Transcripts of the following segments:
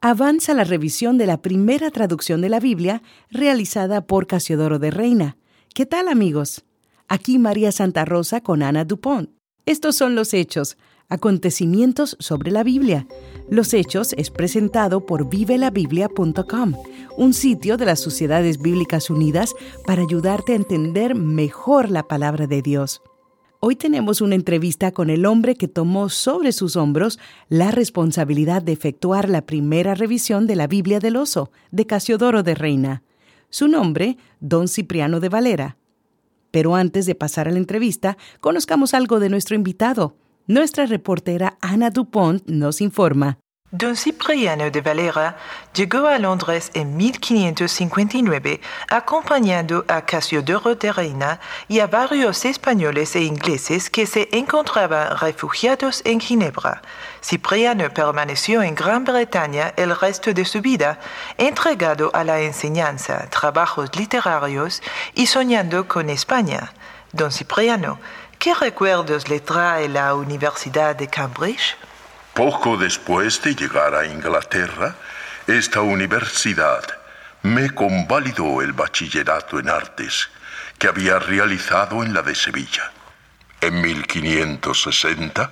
avanza la revisión de la primera traducción de la Biblia realizada por Casiodoro de Reina. ¿Qué tal amigos? Aquí María Santa Rosa con Ana Dupont. Estos son los hechos, acontecimientos sobre la Biblia. Los hechos es presentado por vivelabiblia.com, un sitio de las Sociedades Bíblicas Unidas para ayudarte a entender mejor la palabra de Dios. Hoy tenemos una entrevista con el hombre que tomó sobre sus hombros la responsabilidad de efectuar la primera revisión de la Biblia del Oso, de Casiodoro de Reina. Su nombre, Don Cipriano de Valera. Pero antes de pasar a la entrevista, conozcamos algo de nuestro invitado. Nuestra reportera Ana Dupont nos informa. Don Cipriano de Valera llegó a Londres en 1559 acompañando a Casiodoro de Reina y a varios españoles e ingleses que se encontraban refugiados en Ginebra. Cipriano permaneció en Gran Bretaña el resto de su vida, entregado a la enseñanza, trabajos literarios y soñando con España. Don Cipriano, ¿qué recuerdos le trae la Universidad de Cambridge? Poco después de llegar a Inglaterra, esta universidad me convalidó el bachillerato en artes que había realizado en la de Sevilla. En 1560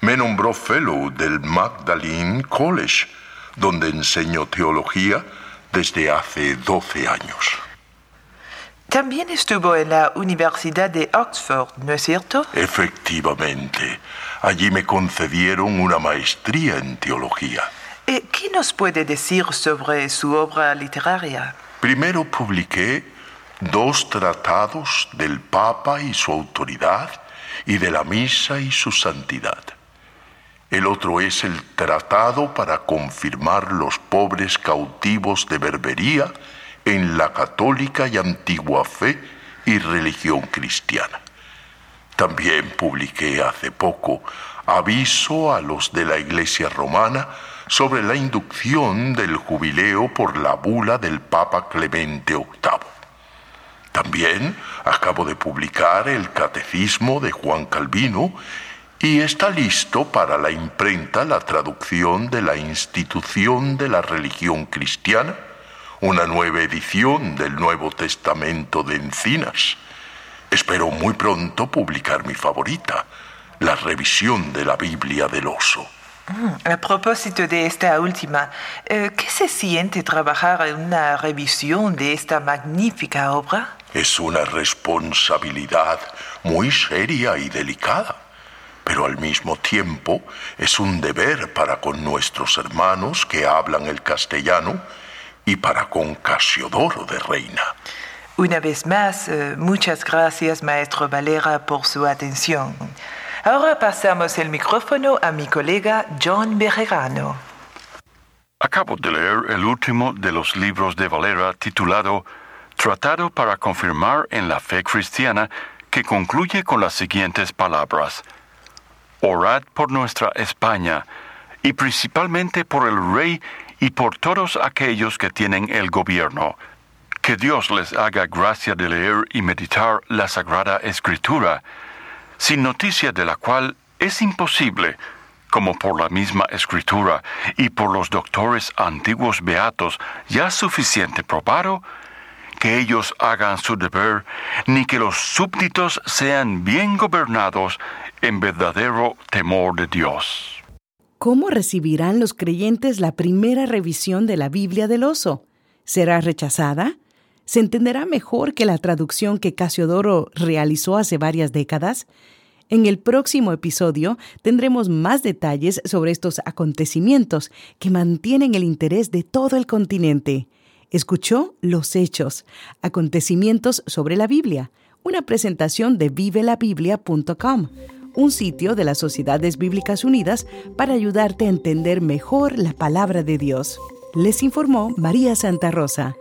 me nombró fellow del Magdalene College, donde enseño teología desde hace 12 años. También estuvo en la Universidad de Oxford, ¿no es cierto? Efectivamente. Allí me concedieron una maestría en teología. Eh, ¿Qué nos puede decir sobre su obra literaria? Primero publiqué dos tratados del Papa y su autoridad y de la Misa y su santidad. El otro es el tratado para confirmar los pobres cautivos de Berbería en la católica y antigua fe y religión cristiana. También publiqué hace poco aviso a los de la Iglesia romana sobre la inducción del jubileo por la bula del Papa Clemente VIII. También acabo de publicar el Catecismo de Juan Calvino y está listo para la imprenta la traducción de la institución de la religión cristiana, una nueva edición del Nuevo Testamento de Encinas, Espero muy pronto publicar mi favorita, la revisión de la Biblia del oso. Mm, a propósito de esta última, eh, ¿qué se siente trabajar en una revisión de esta magnífica obra? Es una responsabilidad muy seria y delicada, pero al mismo tiempo es un deber para con nuestros hermanos que hablan el castellano y para con Casiodoro de Reina. Una vez más, eh, muchas gracias, maestro Valera, por su atención. Ahora pasamos el micrófono a mi colega John Bejerano. Acabo de leer el último de los libros de Valera titulado Tratado para confirmar en la fe cristiana, que concluye con las siguientes palabras. Orad por nuestra España, y principalmente por el rey y por todos aquellos que tienen el gobierno que Dios les haga gracia de leer y meditar la Sagrada Escritura, sin noticia de la cual es imposible, como por la misma Escritura y por los doctores antiguos beatos ya suficiente probado, que ellos hagan su deber, ni que los súbditos sean bien gobernados en verdadero temor de Dios. ¿Cómo recibirán los creyentes la primera revisión de la Biblia del oso? ¿Será rechazada? se entenderá mejor que la traducción que Casiodoro realizó hace varias décadas? En el próximo episodio tendremos más detalles sobre estos acontecimientos que mantienen el interés de todo el continente. Escuchó Los Hechos, acontecimientos sobre la Biblia, una presentación de vivelabiblia.com, un sitio de las Sociedades Bíblicas Unidas para ayudarte a entender mejor la palabra de Dios. Les informó María Santa Rosa.